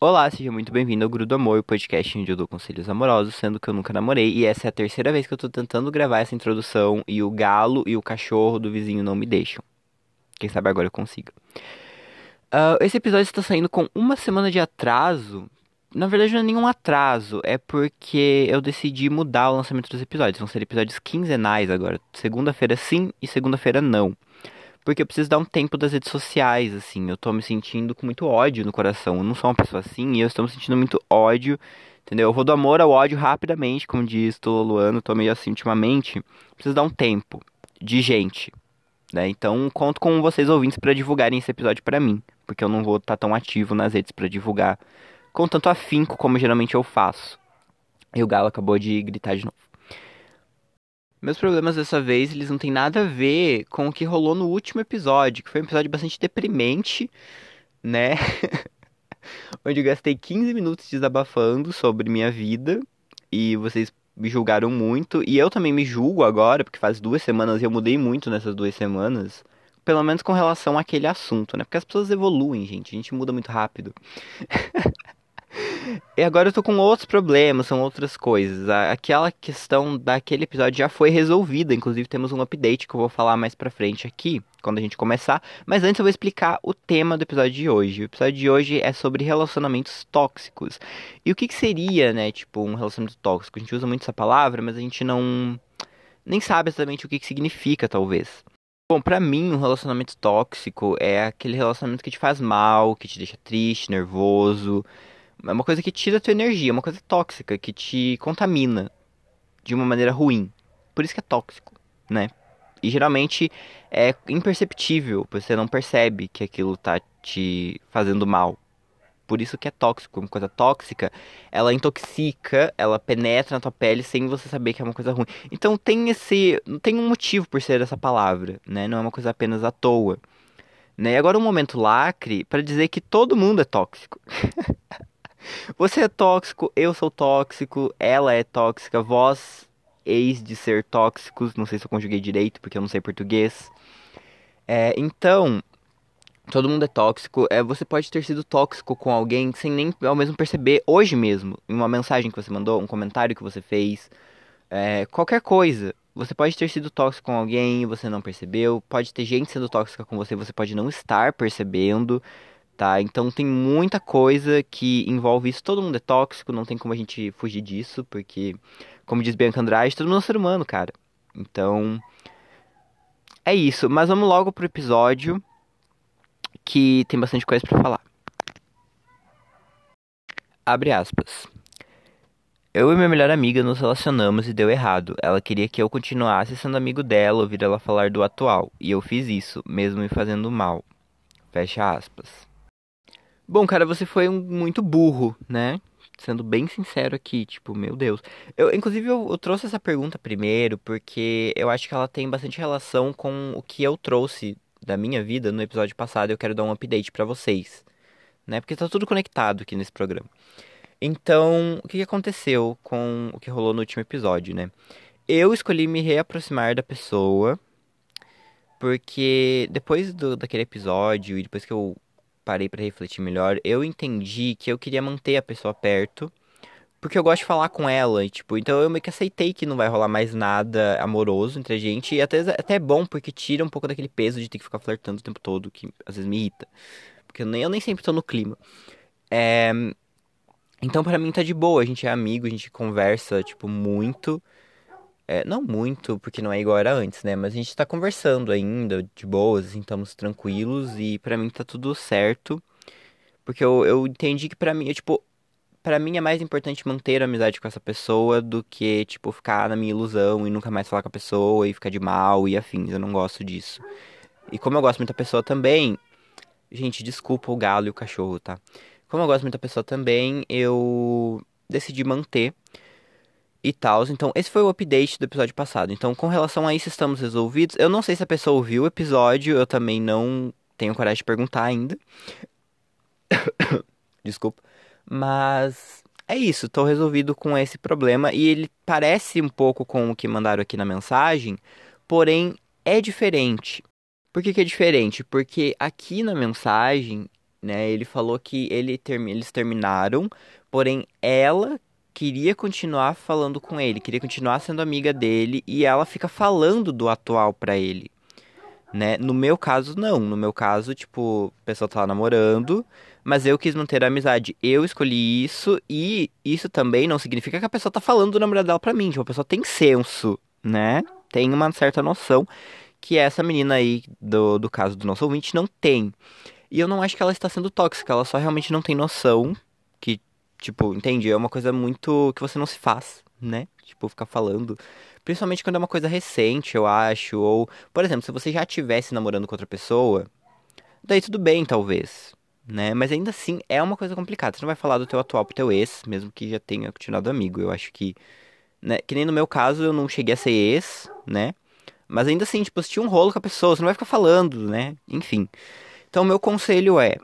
Olá, seja muito bem-vindo ao Grudo Amor, o podcast onde eu dou conselhos amorosos, sendo que eu nunca namorei, e essa é a terceira vez que eu tô tentando gravar essa introdução e o galo e o cachorro do vizinho não me deixam. Quem sabe agora eu consigo. Uh, esse episódio está saindo com uma semana de atraso. Na verdade, não é nenhum atraso, é porque eu decidi mudar o lançamento dos episódios. Vão ser episódios quinzenais agora. Segunda-feira sim e segunda-feira não. Porque eu preciso dar um tempo das redes sociais, assim. Eu tô me sentindo com muito ódio no coração. Eu não sou uma pessoa assim e eu estou me sentindo muito ódio, entendeu? Eu vou do amor ao ódio rapidamente, como diz Tolo Luano. Tô meio assim ultimamente. Preciso dar um tempo de gente, né? Então, conto com vocês ouvintes para divulgarem esse episódio para mim. Porque eu não vou estar tá tão ativo nas redes para divulgar com tanto afinco como geralmente eu faço. E o Galo acabou de gritar de novo. Meus problemas dessa vez, eles não têm nada a ver com o que rolou no último episódio, que foi um episódio bastante deprimente, né? Onde eu gastei 15 minutos desabafando sobre minha vida e vocês me julgaram muito. E eu também me julgo agora, porque faz duas semanas e eu mudei muito nessas duas semanas. Pelo menos com relação àquele assunto, né? Porque as pessoas evoluem, gente. A gente muda muito rápido. E agora eu tô com outros problemas, são outras coisas. Aquela questão daquele episódio já foi resolvida, inclusive temos um update que eu vou falar mais pra frente aqui, quando a gente começar. Mas antes eu vou explicar o tema do episódio de hoje. O episódio de hoje é sobre relacionamentos tóxicos. E o que, que seria, né, tipo, um relacionamento tóxico? A gente usa muito essa palavra, mas a gente não nem sabe exatamente o que, que significa, talvez. Bom, pra mim, um relacionamento tóxico é aquele relacionamento que te faz mal, que te deixa triste, nervoso, é uma coisa que tira a tua energia, é uma coisa tóxica, que te contamina de uma maneira ruim. Por isso que é tóxico, né? E geralmente é imperceptível, você não percebe que aquilo tá te fazendo mal. Por isso que é tóxico, uma coisa tóxica, ela intoxica, ela penetra na tua pele sem você saber que é uma coisa ruim. Então tem esse, tem um motivo por ser essa palavra, né? Não é uma coisa apenas à toa. Né? E agora um momento lacre para dizer que todo mundo é tóxico. Você é tóxico, eu sou tóxico, ela é tóxica, vós eis de ser tóxicos. Não sei se eu conjuguei direito, porque eu não sei português. É, então, todo mundo é tóxico. É, você pode ter sido tóxico com alguém sem nem ao mesmo perceber hoje mesmo. Em uma mensagem que você mandou, um comentário que você fez, é, qualquer coisa. Você pode ter sido tóxico com alguém e você não percebeu. Pode ter gente sendo tóxica com você, você pode não estar percebendo tá? Então tem muita coisa que envolve isso. Todo mundo é tóxico, não tem como a gente fugir disso, porque, como diz Bianca Andrade, todo mundo é ser humano, cara. Então, é isso. Mas vamos logo pro episódio que tem bastante coisa para falar. Abre aspas. Eu e minha melhor amiga nos relacionamos e deu errado. Ela queria que eu continuasse sendo amigo dela, ouvir ela falar do atual. E eu fiz isso, mesmo me fazendo mal. Fecha aspas. Bom, cara, você foi um muito burro, né? Sendo bem sincero aqui, tipo, meu Deus. Eu, inclusive, eu, eu, trouxe essa pergunta primeiro porque eu acho que ela tem bastante relação com o que eu trouxe da minha vida no episódio passado. Eu quero dar um update para vocês, né? Porque tá tudo conectado aqui nesse programa. Então, o que aconteceu com o que rolou no último episódio, né? Eu escolhi me reaproximar da pessoa porque depois do, daquele episódio e depois que eu parei para refletir melhor, eu entendi que eu queria manter a pessoa perto, porque eu gosto de falar com ela, e, tipo, então eu meio que aceitei que não vai rolar mais nada amoroso entre a gente, e até, até é bom, porque tira um pouco daquele peso de ter que ficar flertando o tempo todo, que às vezes me irrita. Porque eu nem, eu nem sempre tô no clima. É... Então para mim tá de boa, a gente é amigo, a gente conversa, tipo, muito. É, não muito, porque não é igual era antes, né? Mas a gente tá conversando ainda, de boas, assim, estamos tranquilos e para mim tá tudo certo. Porque eu, eu entendi que para mim, eu, tipo, para mim é mais importante manter a amizade com essa pessoa do que, tipo, ficar na minha ilusão e nunca mais falar com a pessoa e ficar de mal e afins. Eu não gosto disso. E como eu gosto muito da pessoa também. Gente, desculpa o galo e o cachorro, tá? Como eu gosto muito da pessoa também, eu decidi manter e tal. Então, esse foi o update do episódio passado. Então, com relação a isso, estamos resolvidos. Eu não sei se a pessoa ouviu o episódio, eu também não tenho coragem de perguntar ainda. Desculpa. Mas é isso, tô resolvido com esse problema. E ele parece um pouco com o que mandaram aqui na mensagem, porém é diferente. Por que, que é diferente? Porque aqui na mensagem né? Ele falou que ele termi eles terminaram, porém ela queria continuar falando com ele, queria continuar sendo amiga dele e ela fica falando do atual pra ele, né? No meu caso não, no meu caso, tipo, a pessoa tá namorando, mas eu quis manter a amizade. Eu escolhi isso e isso também não significa que a pessoa tá falando do namorado dela pra mim, tipo, a pessoa tem senso, né? Tem uma certa noção que essa menina aí do, do caso do nosso ouvinte não tem. E eu não acho que ela está sendo tóxica, ela só realmente não tem noção tipo, entende? É uma coisa muito que você não se faz, né? Tipo, ficar falando. Principalmente quando é uma coisa recente, eu acho. Ou, por exemplo, se você já estivesse namorando com outra pessoa, daí tudo bem, talvez. Né? Mas ainda assim é uma coisa complicada. Você não vai falar do teu atual pro teu ex, mesmo que já tenha continuado amigo. Eu acho que. Né? Que nem no meu caso, eu não cheguei a ser ex, né? Mas ainda assim, tipo, se tinha um rolo com a pessoa, você não vai ficar falando, né? Enfim. Então, meu conselho é: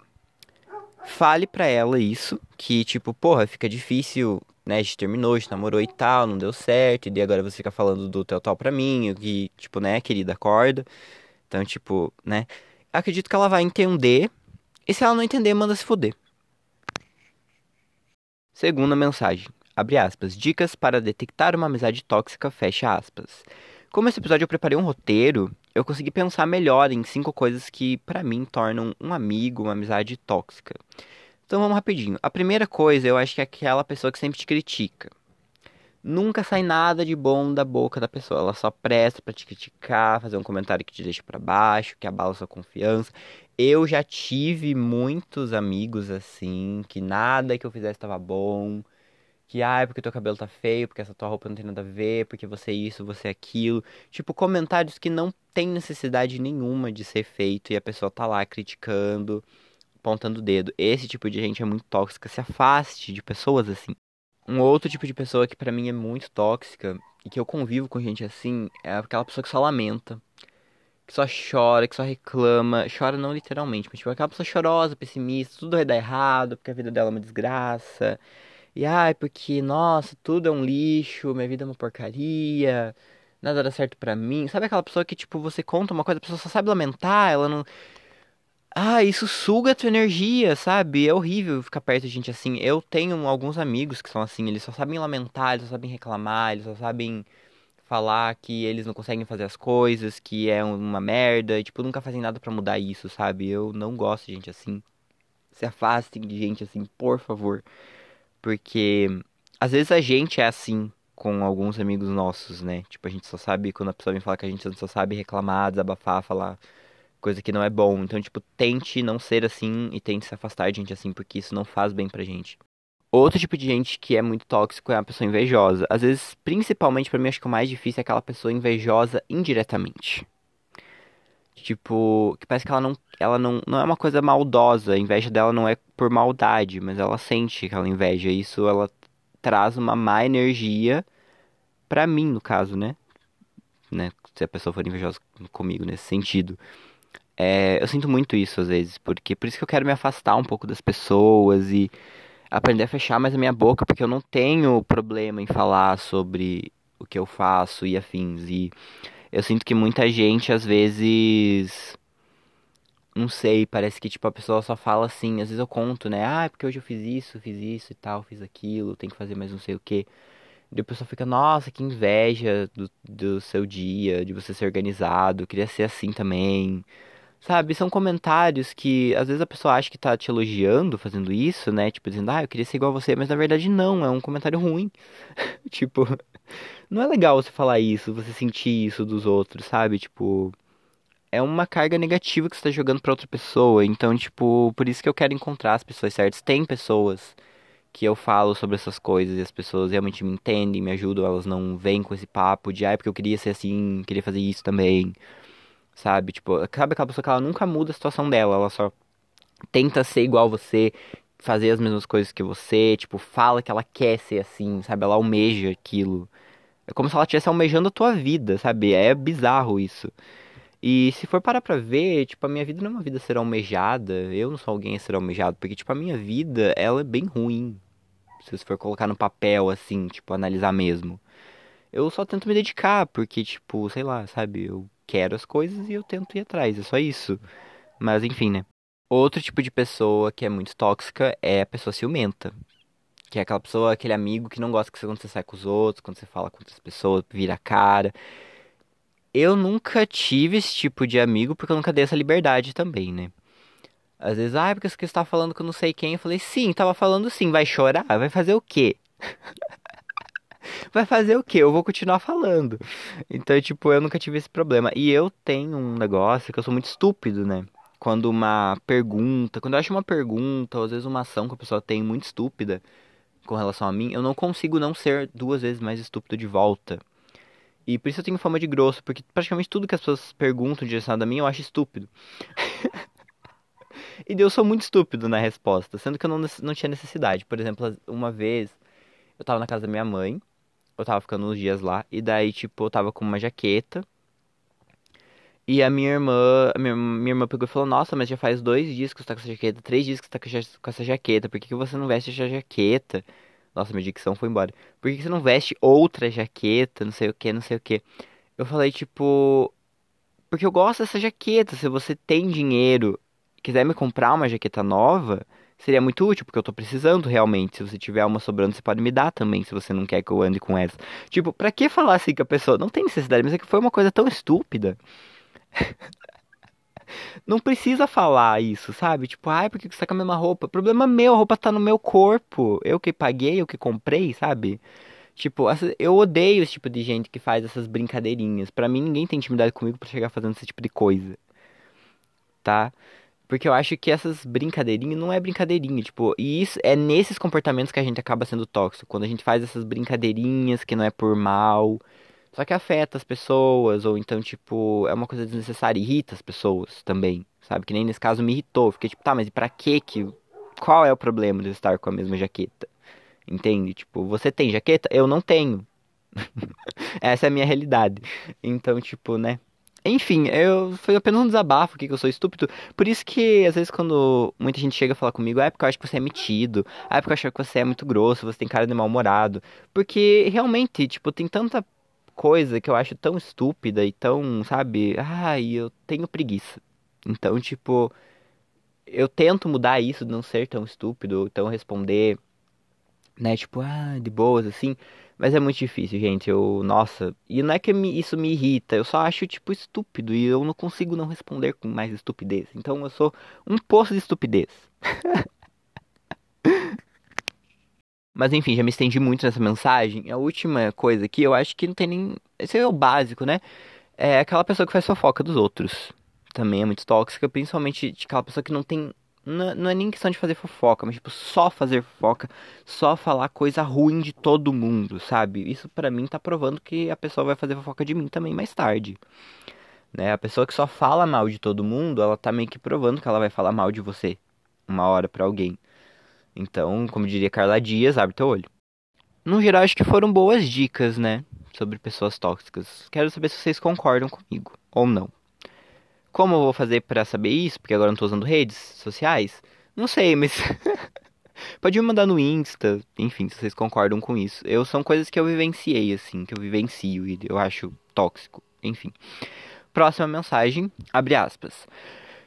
fale pra ela isso, que tipo, porra, fica difícil, né? A gente terminou, a gente namorou e tal, não deu certo, e agora você fica falando do teu tal pra mim, que, tipo, né, querida, acorda. Então, tipo, né? Acredito que ela vai entender, e se ela não entender, manda se foder. Segunda mensagem. Abre aspas. Dicas para detectar uma amizade tóxica, fecha aspas. Como esse episódio eu preparei um roteiro, eu consegui pensar melhor em cinco coisas que, para mim, tornam um amigo, uma amizade tóxica. Então vamos rapidinho. A primeira coisa, eu acho que é aquela pessoa que sempre te critica. Nunca sai nada de bom da boca da pessoa. Ela só presta para te criticar, fazer um comentário que te deixa para baixo, que abala sua confiança. Eu já tive muitos amigos assim, que nada que eu fizesse estava bom que, é porque teu cabelo tá feio, porque essa tua roupa não tem nada a ver, porque você é isso, você é aquilo. Tipo, comentários que não tem necessidade nenhuma de ser feito e a pessoa tá lá criticando, apontando o dedo. Esse tipo de gente é muito tóxica. Se afaste de pessoas assim. Um outro tipo de pessoa que para mim é muito tóxica e que eu convivo com gente assim é aquela pessoa que só lamenta. Que só chora, que só reclama. Chora não literalmente, mas tipo, aquela pessoa chorosa, pessimista, tudo vai dar errado, porque a vida dela é uma desgraça e ai, porque, nossa, tudo é um lixo, minha vida é uma porcaria, nada dá certo pra mim. Sabe aquela pessoa que, tipo, você conta uma coisa, a pessoa só sabe lamentar, ela não. Ah, isso suga a tua energia, sabe? É horrível ficar perto de gente assim. Eu tenho alguns amigos que são assim, eles só sabem lamentar, eles só sabem reclamar, eles só sabem falar que eles não conseguem fazer as coisas, que é uma merda, e, tipo, nunca fazem nada para mudar isso, sabe? Eu não gosto de gente assim. Se afastem de gente assim, por favor. Porque às vezes a gente é assim com alguns amigos nossos, né? Tipo, a gente só sabe, quando a pessoa vem falar que a gente só sabe reclamar, desabafar, falar coisa que não é bom. Então, tipo, tente não ser assim e tente se afastar de gente assim, porque isso não faz bem pra gente. Outro tipo de gente que é muito tóxico é a pessoa invejosa. Às vezes, principalmente para mim, acho que o mais difícil é aquela pessoa invejosa indiretamente. Tipo, que parece que ela não, ela não, não é uma coisa maldosa. A inveja dela não é por maldade, mas ela sente aquela inveja. Isso ela traz uma má energia pra mim, no caso, né? né? Se a pessoa for invejosa comigo nesse sentido. É, eu sinto muito isso às vezes, porque por isso que eu quero me afastar um pouco das pessoas e aprender a fechar mais a minha boca, porque eu não tenho problema em falar sobre o que eu faço e afins. E eu sinto que muita gente às esse não sei, parece que tipo a pessoa só fala assim, às vezes eu conto, né? Ah, é porque hoje eu fiz isso, fiz isso e tal, fiz aquilo, tem que fazer mais não sei o quê. E a pessoa fica, nossa, que inveja do, do seu dia, de você ser organizado, queria ser assim também. Sabe, são comentários que às vezes a pessoa acha que tá te elogiando fazendo isso, né? Tipo, dizendo, ah, eu queria ser igual a você, mas na verdade não, é um comentário ruim. tipo, não é legal você falar isso, você sentir isso dos outros, sabe? Tipo, é uma carga negativa que você tá jogando pra outra pessoa. Então, tipo, por isso que eu quero encontrar as pessoas certas. Tem pessoas que eu falo sobre essas coisas e as pessoas realmente me entendem, me ajudam, elas não vêm com esse papo de, ah, porque eu queria ser assim, queria fazer isso também. Sabe? Tipo, sabe aquela pessoa que ela nunca muda a situação dela, ela só tenta ser igual você, fazer as mesmas coisas que você, tipo, fala que ela quer ser assim, sabe? Ela almeja aquilo. É como se ela estivesse almejando a tua vida, sabe? É bizarro isso. E se for parar pra ver, tipo, a minha vida não é uma vida ser almejada. Eu não sou alguém a ser almejado. Porque, tipo, a minha vida, ela é bem ruim. Se você for colocar no papel, assim, tipo, analisar mesmo. Eu só tento me dedicar, porque, tipo, sei lá, sabe? Eu quero as coisas e eu tento ir atrás. É só isso. Mas, enfim, né? Outro tipo de pessoa que é muito tóxica é a pessoa ciumenta. Que é aquela pessoa, aquele amigo que não gosta que você quando você sai com os outros, quando você fala com outras pessoas, vira a cara. Eu nunca tive esse tipo de amigo porque eu nunca dei essa liberdade também, né? Às vezes, ah, porque você está falando com não sei quem. Eu falei, sim, tava falando sim. Vai chorar? Vai fazer o quê? Vai fazer o quê? Eu vou continuar falando. Então, tipo, eu nunca tive esse problema. E eu tenho um negócio que eu sou muito estúpido, né? Quando uma pergunta, quando eu acho uma pergunta, ou às vezes uma ação que a pessoa tem muito estúpida com relação a mim, eu não consigo não ser duas vezes mais estúpido de volta. E por isso eu tenho fama de grosso, porque praticamente tudo que as pessoas perguntam direcionado a mim eu acho estúpido. e eu sou muito estúpido na resposta, sendo que eu não, não tinha necessidade. Por exemplo, uma vez eu tava na casa da minha mãe, eu tava ficando uns dias lá, e daí, tipo, eu tava com uma jaqueta. E a minha irmã, a minha, minha irmã pegou e falou, nossa, mas já faz dois dias que você tá com essa jaqueta, três dias que você tá com essa jaqueta, por que, que você não veste essa jaqueta? Nossa, minha dicção foi embora. Por que, que você não veste outra jaqueta, não sei o que, não sei o que? Eu falei, tipo, porque eu gosto dessa jaqueta, se você tem dinheiro, quiser me comprar uma jaqueta nova, seria muito útil, porque eu tô precisando realmente. Se você tiver uma sobrando, você pode me dar também, se você não quer que eu ande com essa. Tipo, pra que falar assim com a pessoa? Não tem necessidade, mas é que foi uma coisa tão estúpida. não precisa falar isso, sabe? Tipo, ai, por que você tá com a mesma roupa? Problema meu, a roupa tá no meu corpo. Eu que paguei, eu que comprei, sabe? Tipo, eu odeio esse tipo de gente que faz essas brincadeirinhas. Pra mim, ninguém tem intimidade comigo pra chegar fazendo esse tipo de coisa. Tá? Porque eu acho que essas brincadeirinhas não é brincadeirinha, tipo, e isso é nesses comportamentos que a gente acaba sendo tóxico, quando a gente faz essas brincadeirinhas que não é por mal, só que afeta as pessoas, ou então, tipo, é uma coisa desnecessária, irrita as pessoas também, sabe? Que nem nesse caso me irritou, fiquei tipo, tá, mas pra que que, qual é o problema de estar com a mesma jaqueta? Entende? Tipo, você tem jaqueta? Eu não tenho. Essa é a minha realidade. Então, tipo, né? Enfim, eu foi apenas um desabafo aqui que eu sou estúpido. Por isso que, às vezes, quando muita gente chega a falar comigo, é porque eu acho que você é metido, é porque eu acho que você é muito grosso, você tem cara de mal-humorado. Porque realmente, tipo, tem tanta coisa que eu acho tão estúpida e tão, sabe? Ai, eu tenho preguiça. Então, tipo, eu tento mudar isso não ser tão estúpido, tão responder, né? Tipo, ah, de boas, assim. Mas é muito difícil, gente. Eu, nossa, e não é que me, isso me irrita, eu só acho tipo estúpido e eu não consigo não responder com mais estupidez. Então eu sou um poço de estupidez. Mas enfim, já me estendi muito nessa mensagem. A última coisa aqui, eu acho que não tem nem. Esse é o básico, né? É aquela pessoa que faz fofoca dos outros. Também é muito tóxica, principalmente de aquela pessoa que não tem não, não é nem questão de fazer fofoca, mas tipo, só fazer fofoca, só falar coisa ruim de todo mundo, sabe? Isso para mim tá provando que a pessoa vai fazer fofoca de mim também mais tarde. Né? A pessoa que só fala mal de todo mundo, ela tá meio que provando que ela vai falar mal de você uma hora para alguém. Então, como diria Carla Dias, abre teu olho. No geral, acho que foram boas dicas, né? Sobre pessoas tóxicas. Quero saber se vocês concordam comigo ou não. Como eu vou fazer para saber isso? Porque agora eu não tô usando redes sociais. Não sei, mas pode me mandar no Insta, enfim, se vocês concordam com isso. Eu são coisas que eu vivenciei assim, que eu vivencio e eu acho tóxico, enfim. Próxima mensagem, abre aspas.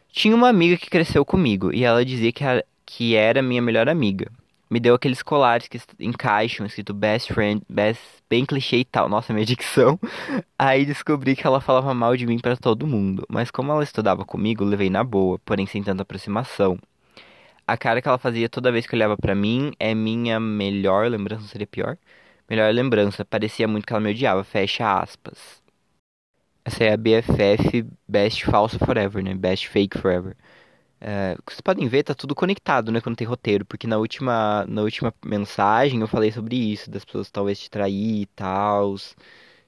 Tinha uma amiga que cresceu comigo e ela dizia que, que era minha melhor amiga me deu aqueles colares que encaixam, escrito best friend, best, bem clichê e tal. Nossa, minha dicção. Aí descobri que ela falava mal de mim para todo mundo. Mas como ela estudava comigo, levei na boa, porém sem tanta aproximação. A cara que ela fazia toda vez que olhava para mim é minha melhor lembrança, seria pior? Melhor lembrança, parecia muito que ela me odiava, fecha aspas. Essa é a BFF Best Falsa Forever, né? Best Fake Forever. É, vocês podem ver, tá tudo conectado, né, quando tem roteiro, porque na última, na última mensagem eu falei sobre isso, das pessoas talvez te trair e tal,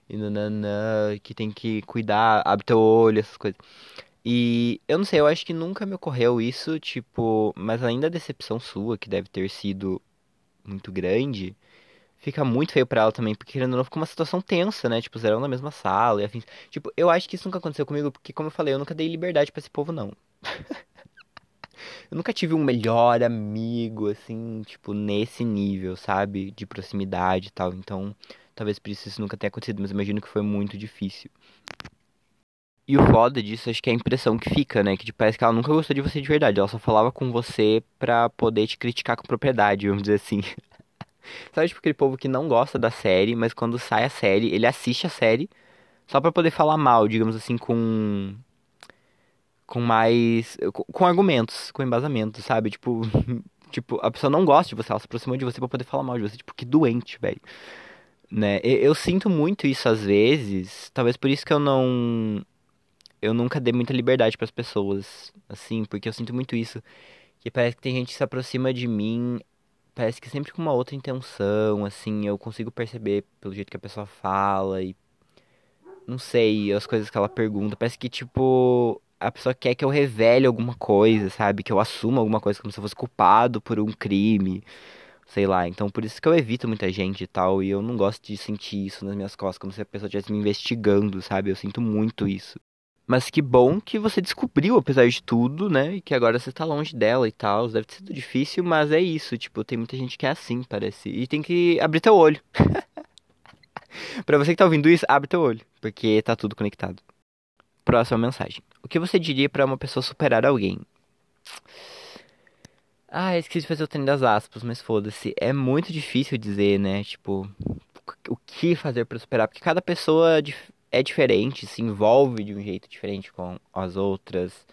e nananã, que tem que cuidar, abre teu olho, essas coisas. E eu não sei, eu acho que nunca me ocorreu isso, tipo, mas ainda a decepção sua, que deve ter sido muito grande, fica muito feio pra ela também, porque querendo ou não, fica uma situação tensa, né? Tipo, zerão na mesma sala e afins. Tipo, eu acho que isso nunca aconteceu comigo, porque como eu falei, eu nunca dei liberdade para esse povo, não. Eu nunca tive um melhor amigo, assim, tipo, nesse nível, sabe? De proximidade e tal. Então, talvez por isso isso nunca tenha acontecido, mas imagino que foi muito difícil. E o foda disso, acho que é a impressão que fica, né? Que tipo, parece que ela nunca gostou de você de verdade. Ela só falava com você pra poder te criticar com propriedade, vamos dizer assim. Sabe, tipo, aquele povo que não gosta da série, mas quando sai a série, ele assiste a série só pra poder falar mal, digamos assim, com. Com mais. Com, com argumentos, com embasamento, sabe? Tipo. tipo, a pessoa não gosta de você, ela se aproximou de você pra poder falar mal de você. Tipo, que doente, velho. Né? Eu, eu sinto muito isso às vezes. Talvez por isso que eu não eu nunca dei muita liberdade para as pessoas, assim, porque eu sinto muito isso. Que parece que tem gente que se aproxima de mim, parece que sempre com uma outra intenção, assim, eu consigo perceber pelo jeito que a pessoa fala e. Não sei, as coisas que ela pergunta. Parece que, tipo, a pessoa quer que eu revele alguma coisa, sabe? Que eu assuma alguma coisa como se eu fosse culpado por um crime. Sei lá, então por isso que eu evito muita gente e tal, e eu não gosto de sentir isso nas minhas costas, como se a pessoa estivesse me investigando, sabe? Eu sinto muito isso. Mas que bom que você descobriu, apesar de tudo, né? E que agora você tá longe dela e tal. Deve ter sido difícil, mas é isso. Tipo, tem muita gente que é assim, parece. E tem que abrir teu olho. pra você que tá ouvindo isso, abre teu olho. Porque tá tudo conectado. Próxima mensagem. O que você diria para uma pessoa superar alguém? Ah, esqueci de fazer o treino das aspas, mas foda-se. É muito difícil dizer, né? Tipo, o que fazer para superar? Porque cada pessoa é diferente, se envolve de um jeito diferente com as outras.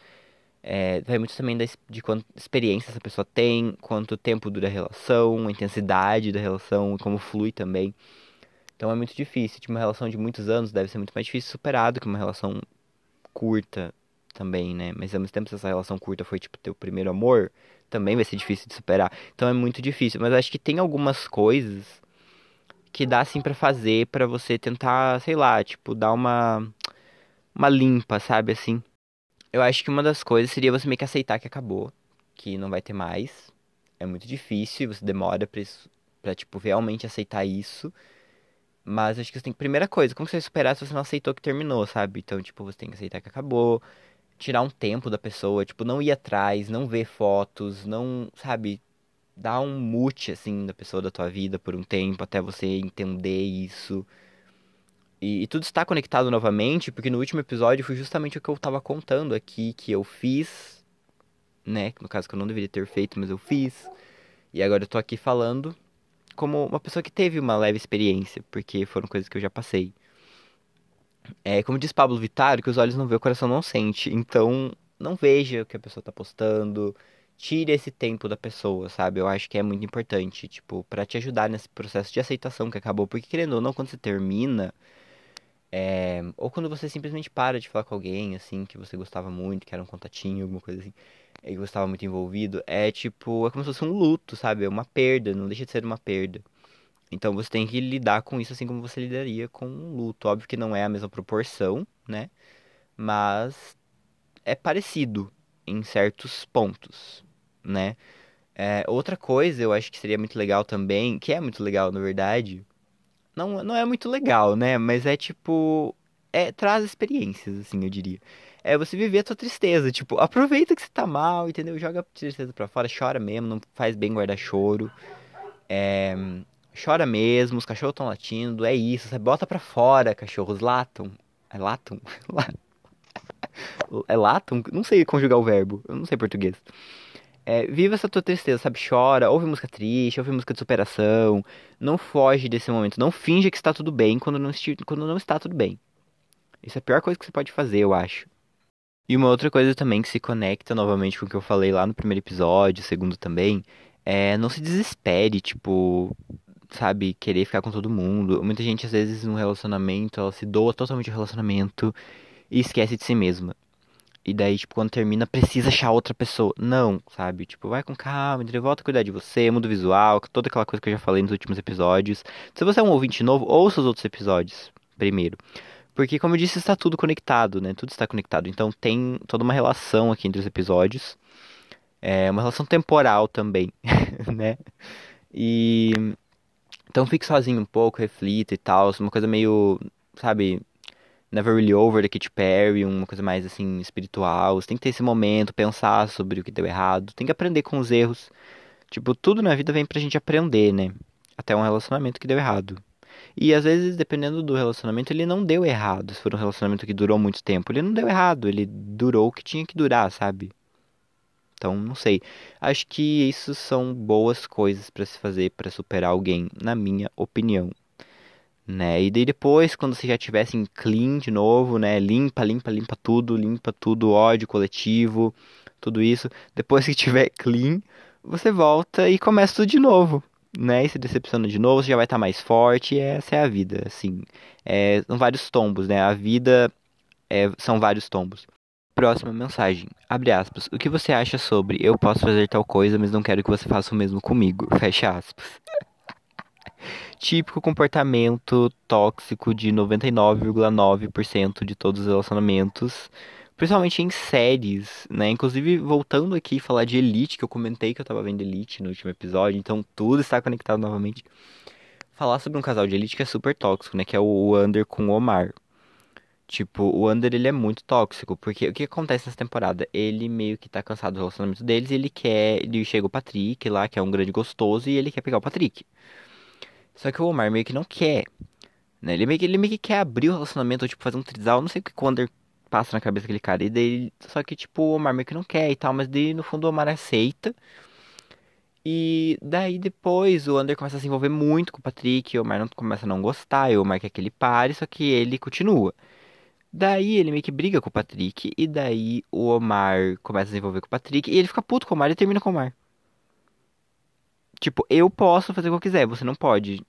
É, vai muito também da, de quanta experiência essa pessoa tem, quanto tempo dura a relação, a intensidade da relação, como flui também. Então é muito difícil. Tipo, uma relação de muitos anos deve ser muito mais difícil superado que uma relação curta também, né? Mas ao mesmo tempo, se essa relação curta foi tipo teu primeiro amor, também vai ser difícil de superar. Então é muito difícil. Mas acho que tem algumas coisas que dá assim para fazer para você tentar, sei lá, tipo, dar uma uma limpa, sabe assim. Eu acho que uma das coisas seria você meio que aceitar que acabou, que não vai ter mais. É muito difícil, você demora pra tipo, realmente aceitar isso. Mas acho que você tem que. Primeira coisa, como você vai superar se você não aceitou que terminou, sabe? Então, tipo, você tem que aceitar que acabou. Tirar um tempo da pessoa, tipo, não ir atrás, não ver fotos, não, sabe? dar um mute, assim, da pessoa da tua vida por um tempo, até você entender isso. E, e, tudo está conectado novamente, porque no último episódio foi justamente o que eu estava contando aqui, que eu fiz, né? No caso que eu não deveria ter feito, mas eu fiz. E agora eu tô aqui falando como uma pessoa que teve uma leve experiência, porque foram coisas que eu já passei. É, como diz Pablo Vittar, que os olhos não vê, o coração não sente. Então, não veja o que a pessoa tá postando, tire esse tempo da pessoa, sabe? Eu acho que é muito importante, tipo, para te ajudar nesse processo de aceitação que acabou. Porque, querendo ou não, quando você termina, é... ou quando você simplesmente para de falar com alguém, assim, que você gostava muito, que era um contatinho, alguma coisa assim, e que você estava muito envolvido, é tipo, é como se fosse um luto, sabe? É uma perda, não deixa de ser uma perda. Então você tem que lidar com isso assim como você lidaria com um luto. Óbvio que não é a mesma proporção, né? Mas é parecido em certos pontos né? É, outra coisa eu acho que seria muito legal também, que é muito legal na verdade, não, não é muito legal, né? Mas é tipo. É, traz experiências, assim, eu diria. É você viver a tua tristeza, tipo, aproveita que você tá mal, entendeu? Joga a tristeza pra fora, chora mesmo, não faz bem guardar choro. É, chora mesmo, os cachorros estão latindo, é isso, você bota pra fora, cachorros latam. É latam? é latam? Não sei conjugar o verbo, eu não sei português. É, viva essa tua tristeza, sabe? Chora, ouve música triste, ouve música de superação. Não foge desse momento. Não finja que está tudo bem quando não, quando não está tudo bem. Isso é a pior coisa que você pode fazer, eu acho. E uma outra coisa também que se conecta novamente com o que eu falei lá no primeiro episódio, segundo também, é não se desespere, tipo, sabe, querer ficar com todo mundo. Muita gente, às vezes, no relacionamento, ela se doa totalmente ao relacionamento e esquece de si mesma. E daí, tipo, quando termina, precisa achar outra pessoa. Não, sabe? Tipo, vai com calma, entendeu? Volta a cuidar de você, muda o visual, toda aquela coisa que eu já falei nos últimos episódios. Se você é um ouvinte novo, ouça os outros episódios primeiro. Porque, como eu disse, está tudo conectado, né? Tudo está conectado. Então tem toda uma relação aqui entre os episódios. É uma relação temporal também, né? E. Então fique sozinho um pouco, reflita e tal. Uma coisa meio, sabe, Never Really Over da Katy Perry, uma coisa mais assim espiritual. Você tem que ter esse momento, pensar sobre o que deu errado, tem que aprender com os erros. Tipo, tudo na vida vem pra gente aprender, né? Até um relacionamento que deu errado. E às vezes, dependendo do relacionamento, ele não deu errado. Se for um relacionamento que durou muito tempo, ele não deu errado, ele durou o que tinha que durar, sabe? Então, não sei. Acho que isso são boas coisas para se fazer para superar alguém, na minha opinião. Né? E daí depois, quando você já tivesse em clean de novo, né? Limpa, limpa, limpa tudo, limpa tudo, ódio coletivo, tudo isso. Depois que tiver clean, você volta e começa tudo de novo, né? E se decepciona de novo, você já vai estar mais forte. Essa é a vida, assim. É, são vários tombos, né? A vida é, são vários tombos. Próxima mensagem. Abre aspas. O que você acha sobre eu posso fazer tal coisa, mas não quero que você faça o mesmo comigo? Fecha aspas. Típico comportamento tóxico de 99,9% de todos os relacionamentos, principalmente em séries, né? Inclusive, voltando aqui falar de Elite, que eu comentei que eu tava vendo Elite no último episódio, então tudo está conectado novamente. Falar sobre um casal de Elite que é super tóxico, né? Que é o Under com o Omar. Tipo, o Under ele é muito tóxico, porque o que acontece nessa temporada? Ele meio que tá cansado do relacionamento deles, ele quer, ele chega o Patrick lá, que é um grande gostoso, e ele quer pegar o Patrick. Só que o Omar meio que não quer, né? Ele meio que, ele meio que quer abrir o relacionamento, ou, tipo, fazer um trisal, não sei o que o Under passa na cabeça daquele cara, e daí, só que, tipo, o Omar meio que não quer e tal, mas daí, no fundo, o Omar aceita. E daí depois o Under começa a se envolver muito com o Patrick, o Omar não, começa a não gostar, e o Omar quer que ele pare, só que ele continua. Daí ele meio que briga com o Patrick, e daí o Omar começa a se envolver com o Patrick, e ele fica puto com o Omar e termina com o Omar. Tipo, eu posso fazer o que eu quiser, você não pode.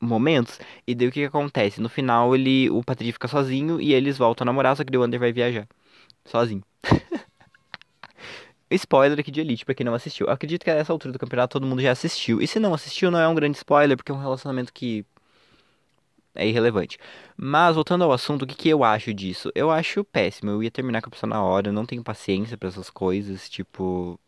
Momentos. E daí o que, que acontece? No final, ele, o Patrick fica sozinho e eles voltam a namorar, só que o Under vai viajar. Sozinho. spoiler aqui de Elite, pra quem não assistiu. Eu acredito que a essa altura do campeonato todo mundo já assistiu. E se não assistiu, não é um grande spoiler, porque é um relacionamento que é irrelevante. Mas voltando ao assunto, o que, que eu acho disso? Eu acho péssimo. Eu ia terminar com a pessoa na hora, não tenho paciência para essas coisas, tipo.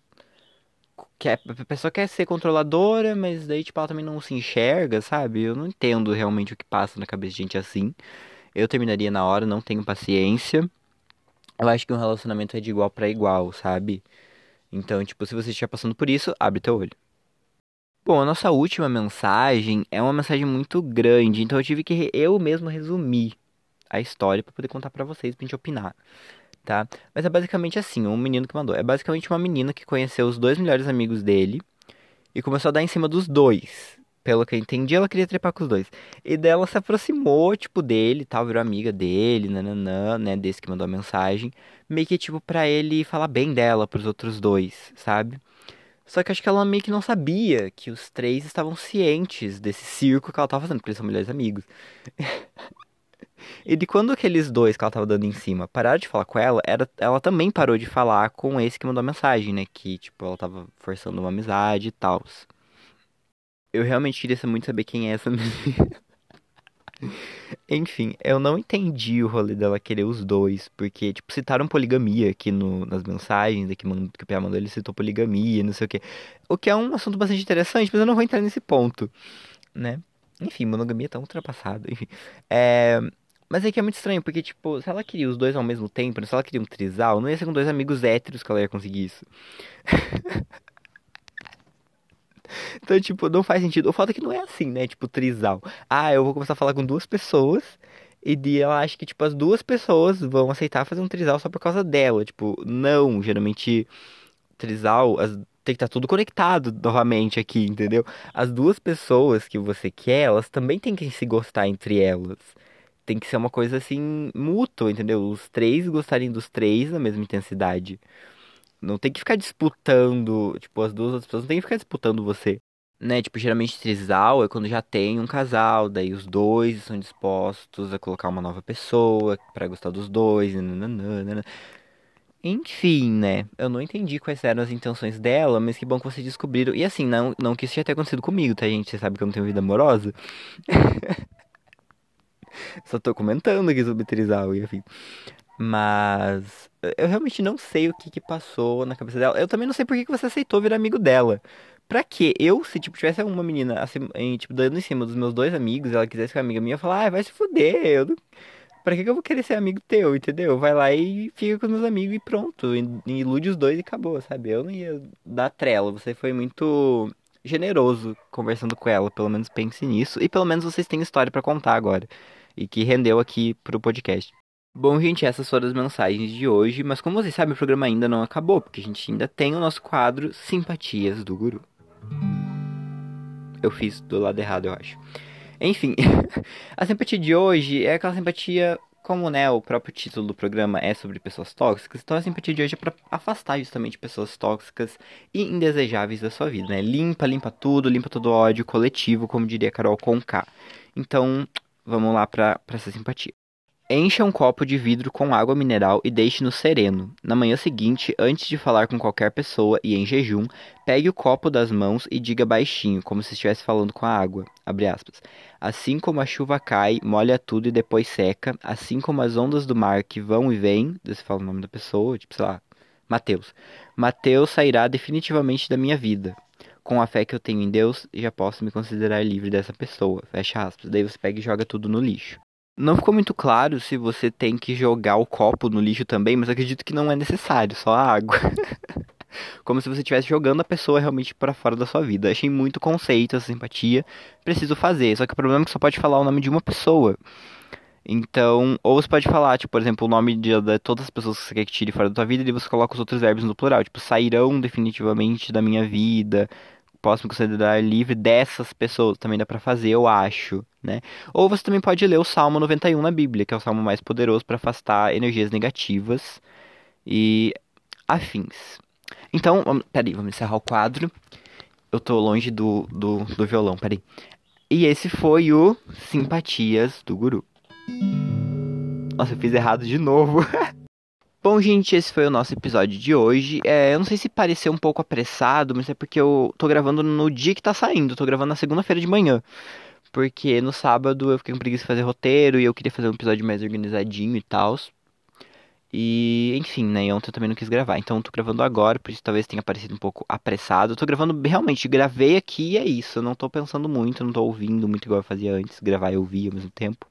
Quer, a pessoa quer ser controladora, mas daí, tipo, ela também não se enxerga, sabe? Eu não entendo realmente o que passa na cabeça de gente assim. Eu terminaria na hora, não tenho paciência. Eu acho que um relacionamento é de igual para igual, sabe? Então, tipo, se você estiver passando por isso, abre teu olho. Bom, a nossa última mensagem é uma mensagem muito grande, então eu tive que eu mesmo resumir a história para poder contar para vocês, pra gente opinar, tá? Mas é basicamente assim, um menino que mandou. É basicamente uma menina que conheceu os dois melhores amigos dele e começou a dar em cima dos dois. Pelo que eu entendi, ela queria trepar com os dois. E dela se aproximou, tipo, dele tal, virou amiga dele, nananã, né, desse que mandou a mensagem. Meio que, tipo, pra ele falar bem dela pros outros dois, sabe? Só que acho que ela meio que não sabia que os três estavam cientes desse circo que ela tava fazendo, porque eles são melhores amigos. e de quando aqueles dois que ela tava dando em cima pararam de falar com ela, era, ela também parou de falar com esse que mandou a mensagem, né? Que, tipo, ela tava forçando uma amizade e tal. Eu realmente queria muito saber quem é essa menina. Enfim, eu não entendi o rolê dela querer os dois, porque, tipo, citaram poligamia aqui no, nas mensagens, aqui que o Pia mandou, ele citou poligamia, não sei o quê. O que é um assunto bastante interessante, mas eu não vou entrar nesse ponto, né? Enfim, monogamia tá ultrapassado, enfim. É... Mas é que é muito estranho, porque, tipo, se ela queria os dois ao mesmo tempo, se ela queria um trisal, não ia ser com dois amigos héteros que ela ia conseguir isso. Então, tipo, não faz sentido. O fato é que não é assim, né? Tipo, trisal. Ah, eu vou começar a falar com duas pessoas. E de ela acha que, tipo, as duas pessoas vão aceitar fazer um trisal só por causa dela. Tipo, não. Geralmente, trisal as, tem que estar tá tudo conectado novamente aqui, entendeu? As duas pessoas que você quer, elas também têm que se gostar entre elas. Tem que ser uma coisa assim, mútua, entendeu? Os três gostarem dos três na mesma intensidade. Não tem que ficar disputando, tipo, as duas outras pessoas não tem que ficar disputando você. Né, tipo, geralmente trisal é quando já tem um casal, daí os dois estão dispostos a colocar uma nova pessoa para gostar dos dois, nananana. Enfim, né? Eu não entendi quais eram as intenções dela, mas que bom que vocês descobriram. E assim, não, não que isso já tenha acontecido comigo, tá, gente? Você sabe que eu não tenho vida amorosa. Só tô comentando aqui sobre trisal e enfim. Mas eu realmente não sei o que que passou na cabeça dela. Eu também não sei por que você aceitou virar amigo dela. Pra quê? Eu, se tipo, tivesse uma menina assim, em, tipo, dando em cima dos meus dois amigos, ela quisesse ser amiga minha, eu ia falar, ah, vai se fuder. Eu não... Pra que que eu vou querer ser amigo teu, entendeu? Vai lá e fica com os meus amigos e pronto. Ilude os dois e acabou, sabe? Eu não ia dar trela. Você foi muito generoso conversando com ela. Pelo menos pense nisso. E pelo menos vocês têm história para contar agora. E que rendeu aqui pro podcast. Bom, gente, essas foram as mensagens de hoje. Mas como vocês sabem, o programa ainda não acabou. Porque a gente ainda tem o nosso quadro Simpatias do Guru. Eu fiz do lado errado, eu acho. Enfim, a simpatia de hoje é aquela simpatia como né, o próprio título do programa é sobre pessoas tóxicas, então a simpatia de hoje é para afastar justamente pessoas tóxicas e indesejáveis da sua vida, né? Limpa, limpa tudo, limpa todo o ódio coletivo, como diria Carol Conká. Então, vamos lá para essa simpatia. Encha um copo de vidro com água mineral e deixe-no sereno. Na manhã seguinte, antes de falar com qualquer pessoa e em jejum, pegue o copo das mãos e diga baixinho, como se estivesse falando com a água. Assim como a chuva cai, molha tudo e depois seca, assim como as ondas do mar que vão e vêm, você fala o nome da pessoa, tipo, sei lá, Mateus. Mateus sairá definitivamente da minha vida. Com a fé que eu tenho em Deus, já posso me considerar livre dessa pessoa. Fecha aspas. Daí você pega e joga tudo no lixo. Não ficou muito claro se você tem que jogar o copo no lixo também, mas acredito que não é necessário, só a água. Como se você estivesse jogando a pessoa realmente para fora da sua vida. Achei muito conceito essa simpatia. Preciso fazer. Só que o problema é que só pode falar o nome de uma pessoa. Então, ou você pode falar, tipo, por exemplo, o nome de, de todas as pessoas que você quer que tire fora da tua vida e você coloca os outros verbos no plural. Tipo, sairão definitivamente da minha vida posso me considerar livre dessas pessoas. Também dá para fazer, eu acho, né? Ou você também pode ler o Salmo 91 na Bíblia, que é o salmo mais poderoso para afastar energias negativas e afins. Então, peraí, vamos encerrar o quadro. Eu tô longe do, do, do violão, peraí. E esse foi o Simpatias do Guru. Nossa, eu fiz errado de novo. Bom, gente, esse foi o nosso episódio de hoje. É, eu não sei se pareceu um pouco apressado, mas é porque eu tô gravando no dia que tá saindo. Tô gravando na segunda-feira de manhã. Porque no sábado eu fiquei com preguiça de fazer roteiro e eu queria fazer um episódio mais organizadinho e tal. E, enfim, né? Ontem eu também não quis gravar. Então eu tô gravando agora, por isso talvez tenha parecido um pouco apressado. Eu tô gravando realmente, gravei aqui e é isso. Eu não tô pensando muito, não tô ouvindo muito igual eu fazia antes. Gravar e ouvir ao mesmo tempo.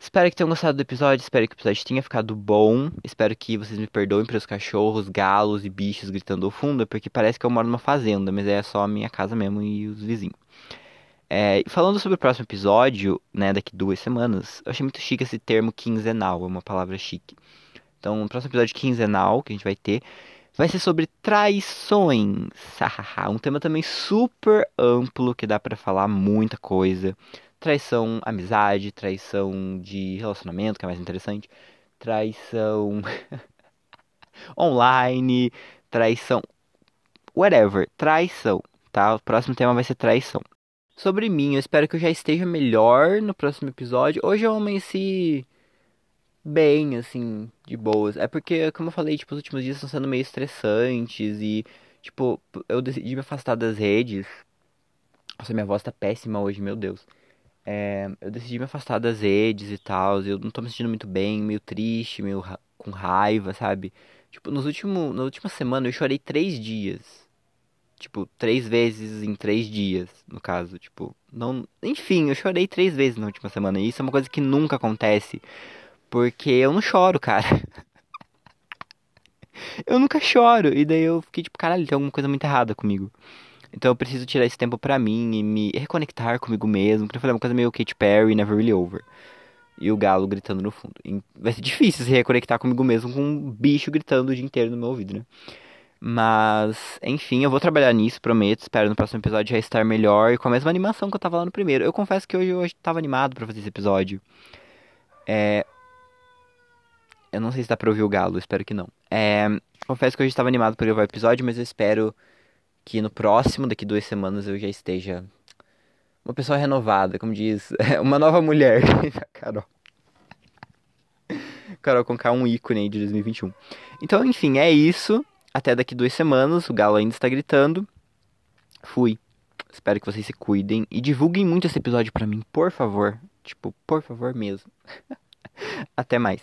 Espero que tenham gostado do episódio, espero que o episódio tenha ficado bom. Espero que vocês me perdoem pelos cachorros, galos e bichos gritando ao fundo, porque parece que eu moro numa fazenda, mas é só a minha casa mesmo e os vizinhos. É, falando sobre o próximo episódio, né, daqui duas semanas, eu achei muito chique esse termo quinzenal, é uma palavra chique. Então, o próximo episódio quinzenal que a gente vai ter vai ser sobre traições. um tema também super amplo que dá para falar muita coisa traição amizade, traição de relacionamento, que é mais interessante, traição online, traição whatever, traição, tá? O próximo tema vai ser traição. Sobre mim, eu espero que eu já esteja melhor no próximo episódio. Hoje eu amanheci bem, assim, de boas. É porque, como eu falei, tipo, os últimos dias estão sendo meio estressantes e, tipo, eu decidi me afastar das redes. Nossa, minha voz tá péssima hoje, meu Deus. É, eu decidi me afastar das redes e tal. Eu não tô me sentindo muito bem, meio triste, meio ra com raiva, sabe? Tipo, nos últimos, na última semana eu chorei três dias. Tipo, três vezes em três dias, no caso. Tipo, não. Enfim, eu chorei três vezes na última semana. E isso é uma coisa que nunca acontece. Porque eu não choro, cara. eu nunca choro. E daí eu fiquei tipo, caralho, tem alguma coisa muito errada comigo. Então eu preciso tirar esse tempo pra mim e me reconectar comigo mesmo. Porque eu falei uma coisa meio Katy Perry, Never Really Over. E o galo gritando no fundo. E vai ser difícil se reconectar comigo mesmo com um bicho gritando o dia inteiro no meu ouvido, né? Mas, enfim, eu vou trabalhar nisso, prometo. Espero no próximo episódio já estar melhor e com a mesma animação que eu tava lá no primeiro. Eu confesso que hoje eu tava animado para fazer esse episódio. É. Eu não sei se dá pra ouvir o galo, espero que não. É. Confesso que hoje estava animado para gravar o episódio, mas eu espero que no próximo, daqui duas semanas, eu já esteja uma pessoa renovada, como diz, uma nova mulher. Carol. Carol com K, um ícone aí de 2021. Então, enfim, é isso. Até daqui duas semanas. O Galo ainda está gritando. Fui. Espero que vocês se cuidem. E divulguem muito esse episódio para mim, por favor. Tipo, por favor mesmo. Até mais.